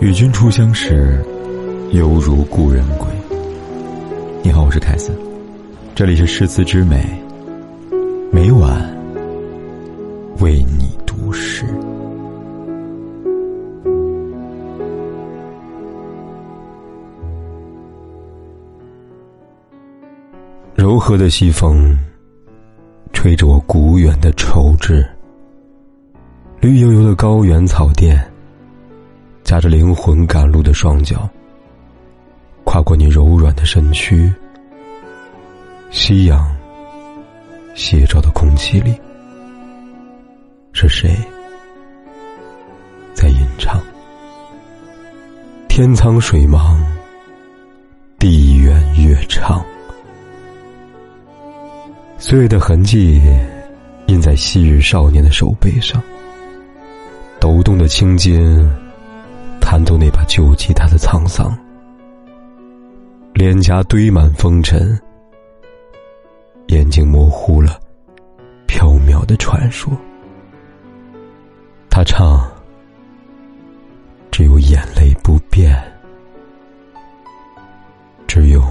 与君初相识，犹如故人归。你好，我是凯森，这里是诗词之美，每晚为你读诗。柔和的西风，吹着我古远的愁枝。绿油油的高原草甸。夹着灵魂赶路的双脚，跨过你柔软的身躯。夕阳斜照的空气里，是谁在吟唱？天苍水茫，地远月长。岁月的痕迹印在昔日少年的手背上，抖动的青筋。弹奏那把旧吉他的沧桑，脸颊堆满风尘，眼睛模糊了缥缈的传说。他唱，只有眼泪不变，只有